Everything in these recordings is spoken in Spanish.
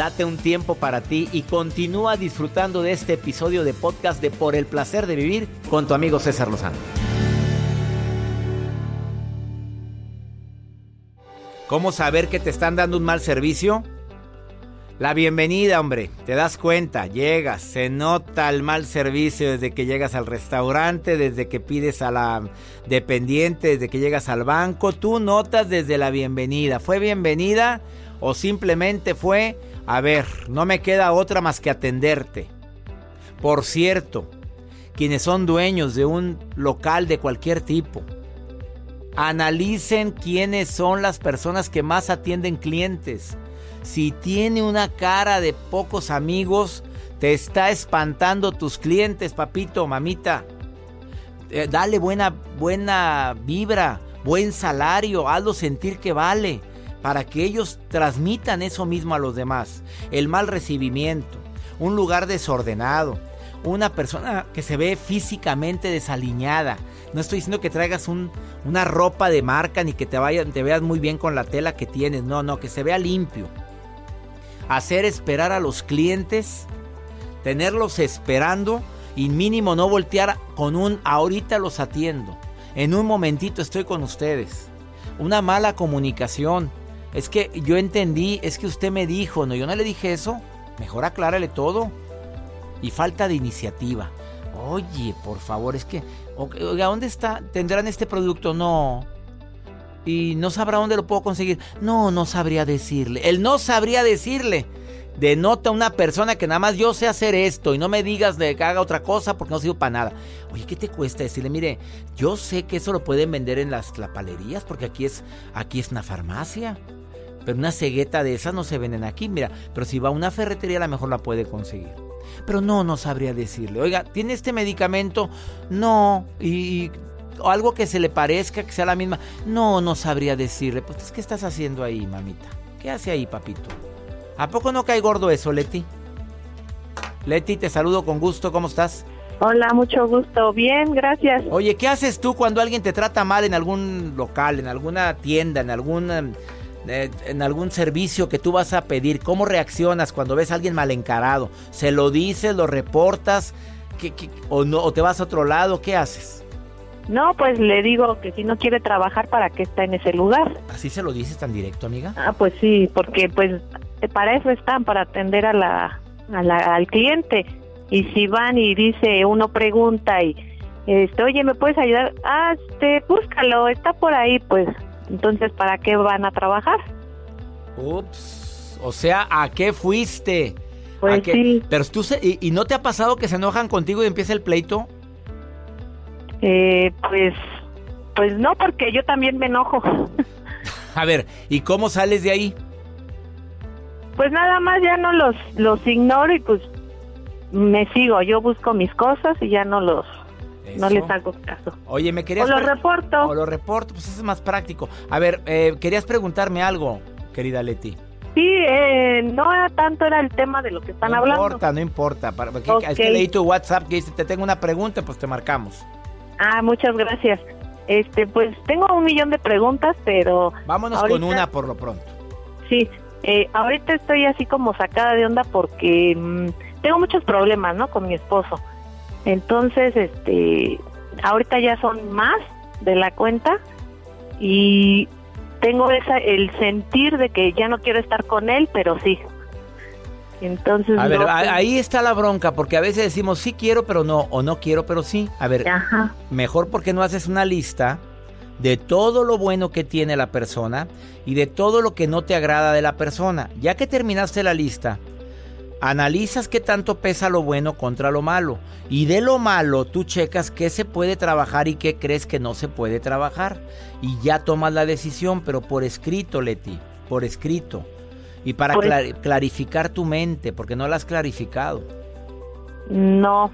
Date un tiempo para ti y continúa disfrutando de este episodio de podcast de Por el placer de vivir con tu amigo César Lozano. ¿Cómo saber que te están dando un mal servicio? La bienvenida, hombre. Te das cuenta, llegas, se nota el mal servicio desde que llegas al restaurante, desde que pides a la dependiente, desde que llegas al banco. Tú notas desde la bienvenida. ¿Fue bienvenida o simplemente fue, a ver, no me queda otra más que atenderte? Por cierto, quienes son dueños de un local de cualquier tipo, analicen quiénes son las personas que más atienden clientes. Si tiene una cara de pocos amigos, te está espantando tus clientes, papito, mamita. Eh, dale buena, buena vibra, buen salario, hazlo sentir que vale, para que ellos transmitan eso mismo a los demás. El mal recibimiento, un lugar desordenado, una persona que se ve físicamente desaliñada. No estoy diciendo que traigas un, una ropa de marca ni que te, vaya, te veas muy bien con la tela que tienes. No, no, que se vea limpio. Hacer esperar a los clientes, tenerlos esperando y mínimo no voltear con un ahorita los atiendo. En un momentito estoy con ustedes. Una mala comunicación. Es que yo entendí, es que usted me dijo, no, yo no le dije eso. Mejor aclárale todo. Y falta de iniciativa. Oye, por favor, es que, oiga, ¿dónde está? ¿Tendrán este producto? No. Y no sabrá dónde lo puedo conseguir. No, no sabría decirle. Él no sabría decirle. Denota una persona que nada más yo sé hacer esto y no me digas de que haga otra cosa porque no sirve para nada. Oye, ¿qué te cuesta decirle? Mire, yo sé que eso lo pueden vender en las lapalerías porque aquí es, aquí es una farmacia. Pero una cegueta de esas no se venden aquí, mira. Pero si va a una ferretería a lo mejor la puede conseguir. Pero no, no sabría decirle. Oiga, ¿tiene este medicamento? No. Y, y o algo que se le parezca, que sea la misma. No, no sabría decirle. Pues, ¿qué estás haciendo ahí, mamita? ¿Qué hace ahí, papito? ¿A poco no cae gordo eso, Leti? Leti, te saludo con gusto. ¿Cómo estás? Hola, mucho gusto. Bien, gracias. Oye, ¿qué haces tú cuando alguien te trata mal en algún local, en alguna tienda, en algún, eh, en algún servicio que tú vas a pedir? ¿Cómo reaccionas cuando ves a alguien mal encarado? ¿Se lo dices, lo reportas? ¿Qué, qué, o, no, ¿O te vas a otro lado? ¿Qué haces? No, pues le digo que si no quiere trabajar, ¿para qué está en ese lugar? ¿Así se lo dices tan directo, amiga? Ah, pues sí, porque pues para eso están, para atender a la, a la, al cliente. Y si van y dice, uno pregunta y, este, oye, ¿me puedes ayudar? Ah, este, búscalo, está por ahí, pues. Entonces, ¿para qué van a trabajar? Ups, o sea, ¿a qué fuiste? Pues ¿A qué? sí. Pero tú se, y, ¿y no te ha pasado que se enojan contigo y empieza el pleito? Eh, pues, pues no, porque yo también me enojo. A ver, ¿y cómo sales de ahí? Pues nada más ya no los, los ignoro y pues me sigo. Yo busco mis cosas y ya no los, no les hago caso. Oye, me querías... O lo reporto. O lo reporto, pues eso es más práctico. A ver, eh, querías preguntarme algo, querida Leti. Sí, eh, no importa tanto era el tema de lo que están no hablando. No importa, no importa. Para, Es Ok. que leí tu WhatsApp que dice, te tengo una pregunta, pues te marcamos. Ah, muchas gracias. Este, pues tengo un millón de preguntas, pero Vámonos ahorita- con una por lo pronto. Sí, eh, ahorita estoy así como sacada de onda porque mm, tengo muchos problemas, ¿no? Con mi esposo. Entonces, este, ahorita ya son más de la cuenta y tengo esa el sentir de que ya no quiero estar con él, pero sí. Entonces, A ver, no sé. ahí está la bronca, porque a veces decimos sí quiero, pero no, o no quiero, pero sí. A ver, Ajá. mejor porque no haces una lista de todo lo bueno que tiene la persona y de todo lo que no te agrada de la persona. Ya que terminaste la lista, analizas qué tanto pesa lo bueno contra lo malo. Y de lo malo tú checas qué se puede trabajar y qué crees que no se puede trabajar. Y ya tomas la decisión, pero por escrito, Leti, por escrito. Y para clar- clarificar tu mente, porque no la has clarificado. No.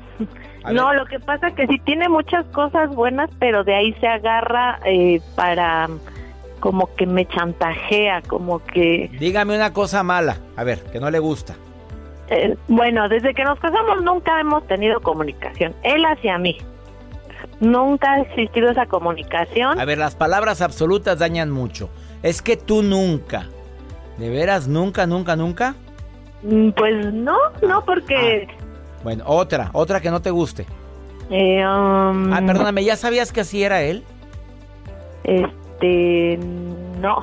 No, lo que pasa que sí tiene muchas cosas buenas, pero de ahí se agarra eh, para como que me chantajea, como que Dígame una cosa mala, a ver, que no le gusta. Eh, bueno, desde que nos casamos nunca hemos tenido comunicación, él hacia mí. Nunca ha existido esa comunicación. A ver, las palabras absolutas dañan mucho. Es que tú nunca. ¿De veras nunca, nunca, nunca? Mm, Pues no, no porque Bueno, otra, otra que no te guste. eh, um, Ah, perdóname, ¿ya sabías que así era él? este no,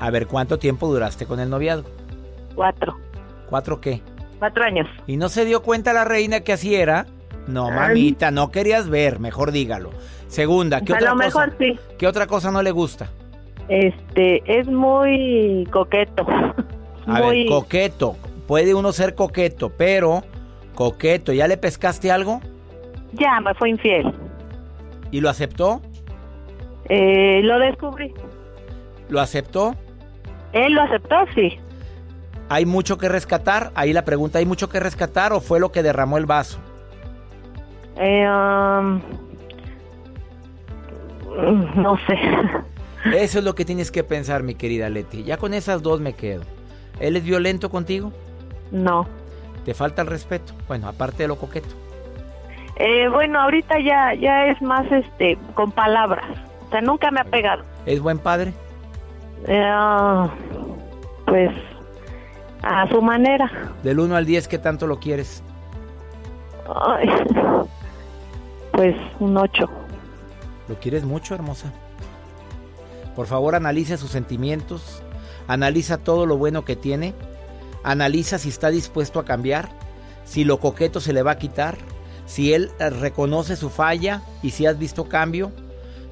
A ver, ¿cuánto tiempo duraste con el noviazgo? cuatro, ¿Cuatro qué? Cuatro años. ¿Y no se dio cuenta la reina que así era? No, mamita, no querías ver, mejor dígalo. Segunda, ¿qué A otra lo cosa? mejor sí. ¿Qué otra cosa no le gusta? Este es muy coqueto. A muy ver, coqueto. Puede uno ser coqueto, pero coqueto, ¿ya le pescaste algo? ya me fue infiel. ¿Y lo aceptó? Eh, lo descubrí. ¿Lo aceptó? Él lo aceptó, sí. ¿Hay mucho que rescatar? Ahí la pregunta, ¿hay mucho que rescatar o fue lo que derramó el vaso? Eh, um, no sé. Eso es lo que tienes que pensar, mi querida Leti. Ya con esas dos me quedo. ¿Él es violento contigo? No. ¿Te falta el respeto? Bueno, aparte de lo coqueto. Eh, bueno, ahorita ya ya es más este con palabras. O sea, nunca me ha pegado. ¿Es buen padre? Eh, ah, pues a su manera. Del 1 al 10, ¿qué tanto lo quieres? Ay, pues un ocho. ¿Lo quieres mucho, hermosa? Por favor, analiza sus sentimientos, analiza todo lo bueno que tiene, analiza si está dispuesto a cambiar, si lo coqueto se le va a quitar, si él eh, reconoce su falla y si has visto cambio,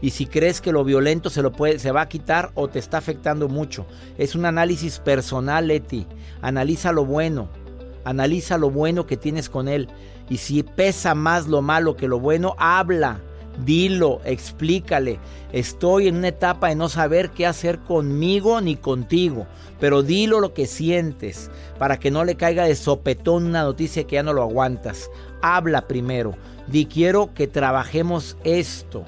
y si crees que lo violento se lo puede, se va a quitar o te está afectando mucho. Es un análisis personal, Leti. Analiza lo bueno, analiza lo bueno que tienes con él. Y si pesa más lo malo que lo bueno, habla. Dilo, explícale. Estoy en una etapa de no saber qué hacer conmigo ni contigo. Pero dilo lo que sientes para que no le caiga de sopetón una noticia que ya no lo aguantas. Habla primero. Di quiero que trabajemos esto.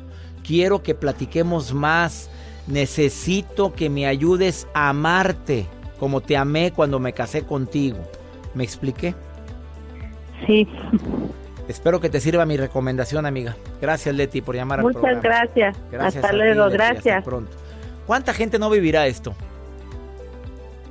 Quiero que platiquemos más. Necesito que me ayudes a amarte como te amé cuando me casé contigo. ¿Me expliqué? Sí. Espero que te sirva mi recomendación, amiga. Gracias, Leti, por llamar al Muchas programa. gracias. Gracias Hasta ti, luego, Leti, hasta gracias. pronto. ¿Cuánta gente no vivirá esto?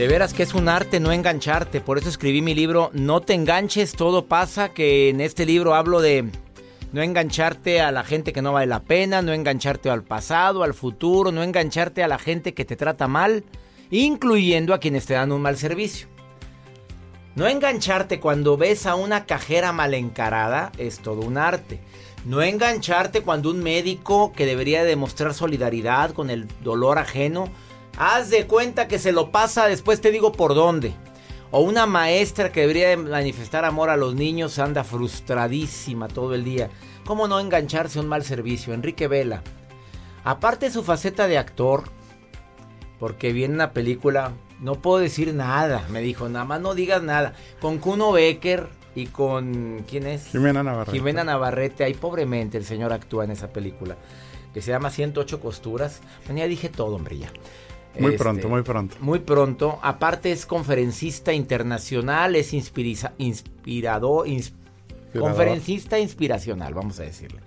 De veras que es un arte no engancharte, por eso escribí mi libro No te enganches, todo pasa, que en este libro hablo de no engancharte a la gente que no vale la pena, no engancharte al pasado, al futuro, no engancharte a la gente que te trata mal, incluyendo a quienes te dan un mal servicio. No engancharte cuando ves a una cajera mal encarada es todo un arte. No engancharte cuando un médico que debería demostrar solidaridad con el dolor ajeno, haz de cuenta que se lo pasa, después te digo por dónde. O una maestra que debería manifestar amor a los niños anda frustradísima todo el día. ¿Cómo no engancharse a un mal servicio? Enrique Vela. Aparte de su faceta de actor, porque viene una película, no puedo decir nada, me dijo, nada más no digas nada. Con Kuno Becker y con, ¿quién es? Jimena Navarrete. Jimena Navarrete, ahí pobremente el señor actúa en esa película, que se llama 108 costuras. Bueno, ya dije todo, hombre, ya. Muy Este, pronto, muy pronto. Muy pronto. Aparte es conferencista internacional, es inspiriza- inspirador, ins- conferencista inspiracional, vamos a decirle.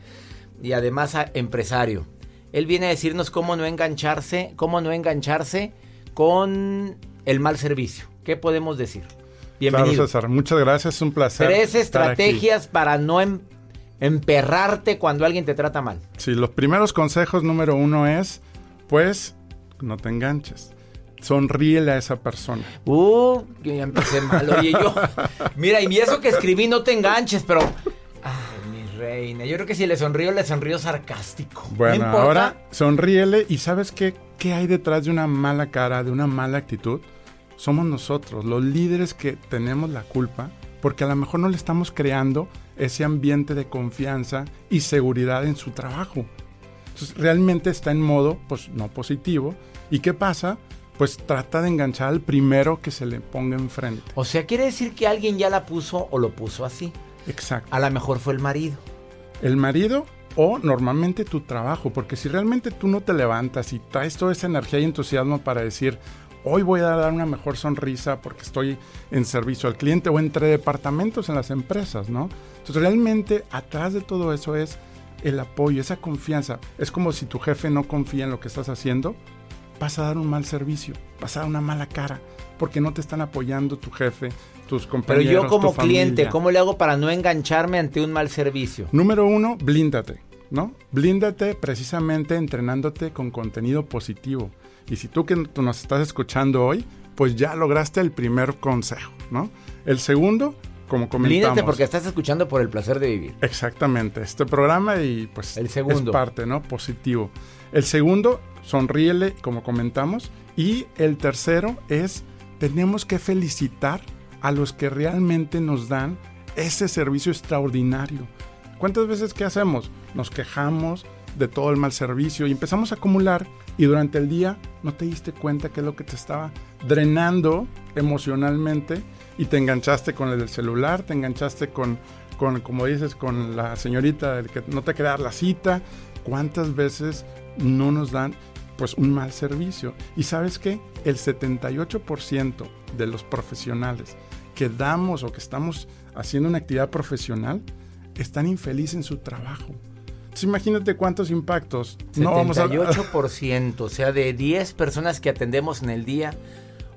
Y además a- empresario. Él viene a decirnos cómo no engancharse, cómo no engancharse con el mal servicio. ¿Qué podemos decir? Bienvenido. Claro, César, muchas gracias, es un placer. Tres estar aquí. estrategias para no em- emperrarte cuando alguien te trata mal. Sí, los primeros consejos número uno es, pues, no te enganches. Sonríele a esa persona. Uh, que ya empecé mal. Oye, yo. Mira, y eso que escribí, no te enganches, pero. Ay, mi reina. Yo creo que si le sonrío, le sonrío sarcástico. Bueno, no ahora sonríele y ¿sabes qué? ¿Qué hay detrás de una mala cara, de una mala actitud? Somos nosotros, los líderes que tenemos la culpa, porque a lo mejor no le estamos creando ese ambiente de confianza y seguridad en su trabajo. Entonces, realmente está en modo, pues, no positivo. ¿Y qué pasa? Pues trata de enganchar al primero que se le ponga enfrente. O sea, quiere decir que alguien ya la puso o lo puso así. Exacto. A lo mejor fue el marido. el marido o normalmente tu trabajo, porque si realmente tú no te levantas y traes toda esa energía y entusiasmo para decir, hoy voy a dar una mejor sonrisa porque estoy en servicio al cliente o entre departamentos en las empresas, ¿no? Entonces realmente atrás de todo eso es el apoyo, esa confianza. Es como si tu jefe no confía en lo que estás haciendo, vas a dar un mal servicio, vas a dar una mala cara, porque no te están apoyando tu jefe, tus Pero compañeros. yo como tu cliente. ¿cómo le hago para no engancharme ante un mal servicio? Número uno, blíndate, ¿no? Blíndate precisamente entrenándote con contenido positivo. Y si tú que nos estás escuchando hoy, pues ya lograste el primer consejo, ¿no? El segundo, como comentamos. Blíndate porque estás escuchando por el placer de vivir. Exactamente, este programa y pues El segundo. es parte, ¿no? Positivo. El segundo, sonríele, como comentamos. Y el tercero es, tenemos que felicitar a los que realmente nos dan ese servicio extraordinario. ¿Cuántas veces qué hacemos? Nos quejamos de todo el mal servicio y empezamos a acumular y durante el día no te diste cuenta que es lo que te estaba drenando emocionalmente y te enganchaste con el del celular, te enganchaste con, con como dices, con la señorita del que no te quería dar la cita. ¿Cuántas veces no nos dan pues un mal servicio? Y sabes qué? El 78% de los profesionales que damos o que estamos haciendo una actividad profesional están infelices en su trabajo. Entonces imagínate cuántos impactos. No vamos a 78%, o sea, de 10 personas que atendemos en el día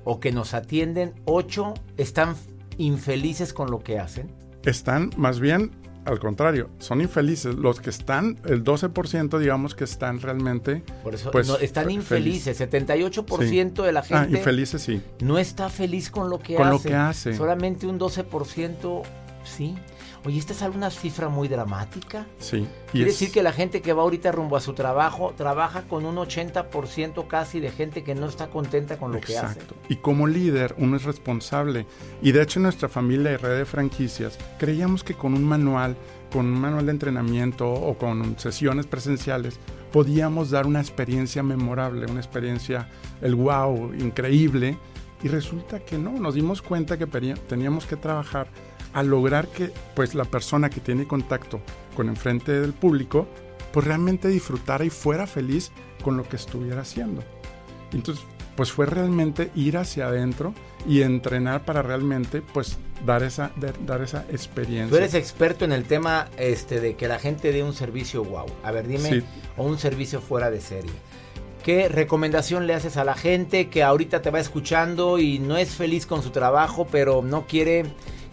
o que nos atienden, 8 están infelices con lo que hacen. están más bien al contrario, son infelices. Los que están, el 12% digamos que están realmente... Por eso pues, no, están fe- infelices. 78% Sí. de la Ah, gente infelices sí. no está feliz con lo que Con hace. lo que hace. Solamente un 12% sí. Oye, ¿esta es alguna cifra muy dramática? Sí. Quiere es- decir que la gente que va ahorita rumbo a su trabajo trabaja con un 80% casi de gente que no está contenta con lo que hace. Exacto. Y como líder, uno es responsable. Y de hecho, en nuestra familia y red de franquicias, creíamos que con un manual, con un manual de entrenamiento o con sesiones presenciales, podíamos dar una experiencia memorable, una experiencia, el wow, increíble. Y resulta que no, nos dimos cuenta que teníamos que trabajar a lograr que pues la persona que tiene contacto con enfrente del público pues realmente disfrutara y fuera feliz con lo que estuviera haciendo. Entonces, pues fue realmente ir hacia adentro y entrenar para realmente pues dar esa dar esa experiencia. Tú eres experto en el tema este de que la gente dé un servicio wow. A ver, dime, Sí. o un servicio fuera de serie. ¿Qué recomendación le haces a la gente que ahorita te va escuchando y no es feliz con su trabajo, pero no quiere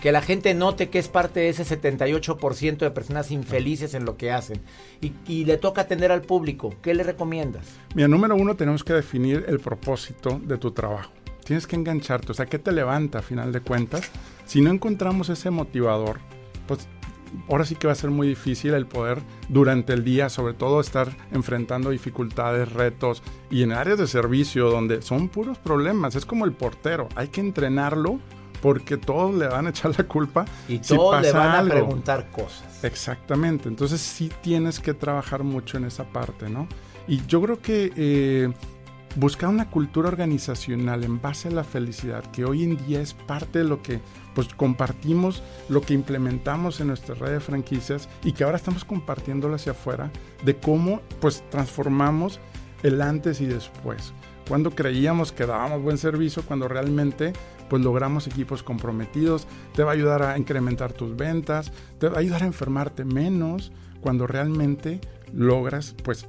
que la gente note que es parte de ese 78% de personas infelices en lo que hacen y, y, le toca atender al público. ¿Qué le recomiendas? Mira, número uno, tenemos que definir el propósito de tu trabajo. Tienes que engancharte, o sea, ¿qué te levanta a final de cuentas? Si no encontramos ese motivador, pues ahora sí que va a ser muy difícil el poder durante el día, sobre todo estar enfrentando dificultades, retos y en áreas de servicio donde son puros problemas. Es como el portero, hay que entrenarlo porque todos le van a echar la culpa. Y todos le van a preguntar cosas. Exactamente, entonces sí tienes que trabajar mucho en esa parte, ¿no? Y yo creo que eh, buscar una cultura organizacional en base a la felicidad, que hoy en día es parte de lo que pues compartimos, lo que implementamos en nuestra red de franquicias y que ahora estamos compartiéndolo hacia afuera, de cómo pues transformamos el antes y después. Cuando creíamos que dábamos buen servicio, cuando realmente pues logramos equipos comprometidos, te va a ayudar a incrementar tus ventas, te va a ayudar a enfermarte menos, cuando realmente logras pues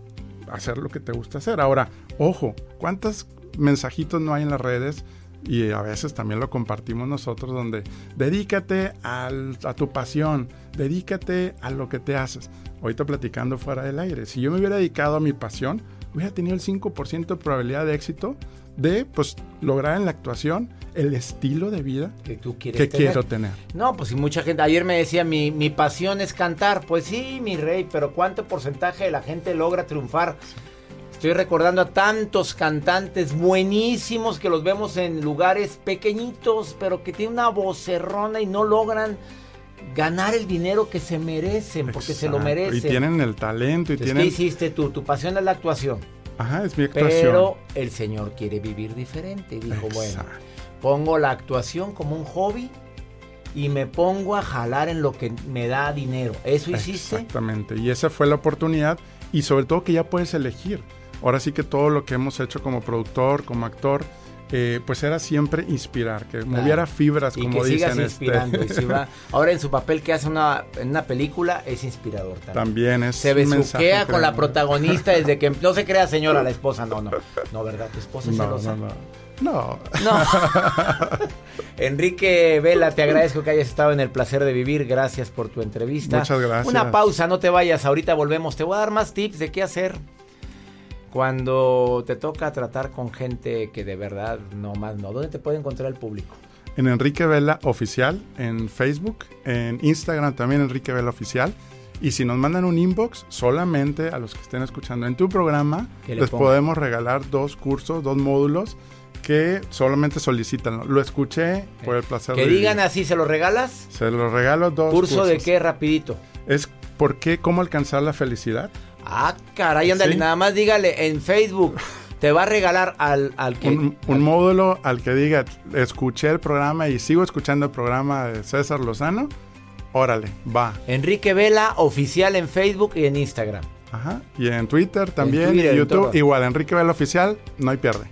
hacer lo que te gusta hacer. Ahora, ojo, ¿cuántos mensajitos no hay en las redes? Y a veces también lo compartimos nosotros donde dedícate a tu pasión, dedícate a lo que te haces. Ahorita platicando fuera del aire, si yo me hubiera dedicado a mi pasión, hubiera tenido el 5% de probabilidad de éxito de pues lograr en la actuación el estilo de vida que tú quieres que quiero tener. No, pues si mucha gente, ayer me decía, mi, mi pasión es cantar, pues sí, mi rey, pero ¿cuánto porcentaje de la gente logra triunfar? Estoy recordando a tantos cantantes buenísimos que los vemos en lugares pequeñitos, pero que tienen una vocerrona y no logran ganar el dinero que se merecen, porque se lo merecen. Y tienen el talento y tienen... ¿Qué hiciste tú? Tu pasión es la actuación. Ajá, es mi actuación. Pero el Señor quiere vivir diferente. Dijo, bueno, pongo la actuación como un hobby y me pongo a jalar en lo que me da dinero. ¿Eso hiciste? Exactamente. Y esa fue la oportunidad. Y sobre todo que ya puedes elegir. Ahora sí que todo lo que hemos hecho como productor, como actor, eh, pues era siempre inspirar, que moviera fibras, como que dicen. Sigas este. inspirando. ahora en su papel que hace una, en una película es inspirador también. También es. Se besuquea con la protagonista desde que no se crea señora la esposa, no, no. No, ¿verdad? Tu esposa es no, celosa. No, no. No. Enrique Vela, te agradezco que hayas estado en el placer de vivir. Gracias por tu entrevista. Muchas gracias. Una pausa, no te vayas. Ahorita volvemos. Te voy a dar más tips de qué hacer cuando te toca tratar con gente que de verdad no más no. ¿Dónde te puede encontrar el público? En Enrique Vela Oficial, en Facebook, en Instagram también Enrique Vela Oficial. Y si nos mandan un inbox, solamente a los que estén escuchando en tu programa, les podemos regalar dos cursos, dos módulos que solamente solicitan. Lo escuché por el placer que digan así, ¿se los regalas? Se los regalo dos. ¿Curso de qué, rapidito? Es ¿por qué? ¿Cómo alcanzar la felicidad? Ah, caray, ándale, nada más dígale en Facebook. Te va a regalar al, al que... Un, módulo al que diga, escuché el programa y sigo escuchando el programa de César Lozano. Órale, va. Enrique Vela, oficial en Facebook y en Instagram. Ajá. Y en Twitter también, en y YouTube. Igual, Enrique Vela Oficial, no hay pierde.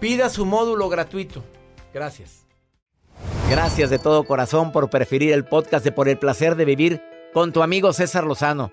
Pida su módulo gratuito. Gracias. Gracias de todo corazón por preferir el podcast de Por el Placer de Vivir con tu amigo César Lozano.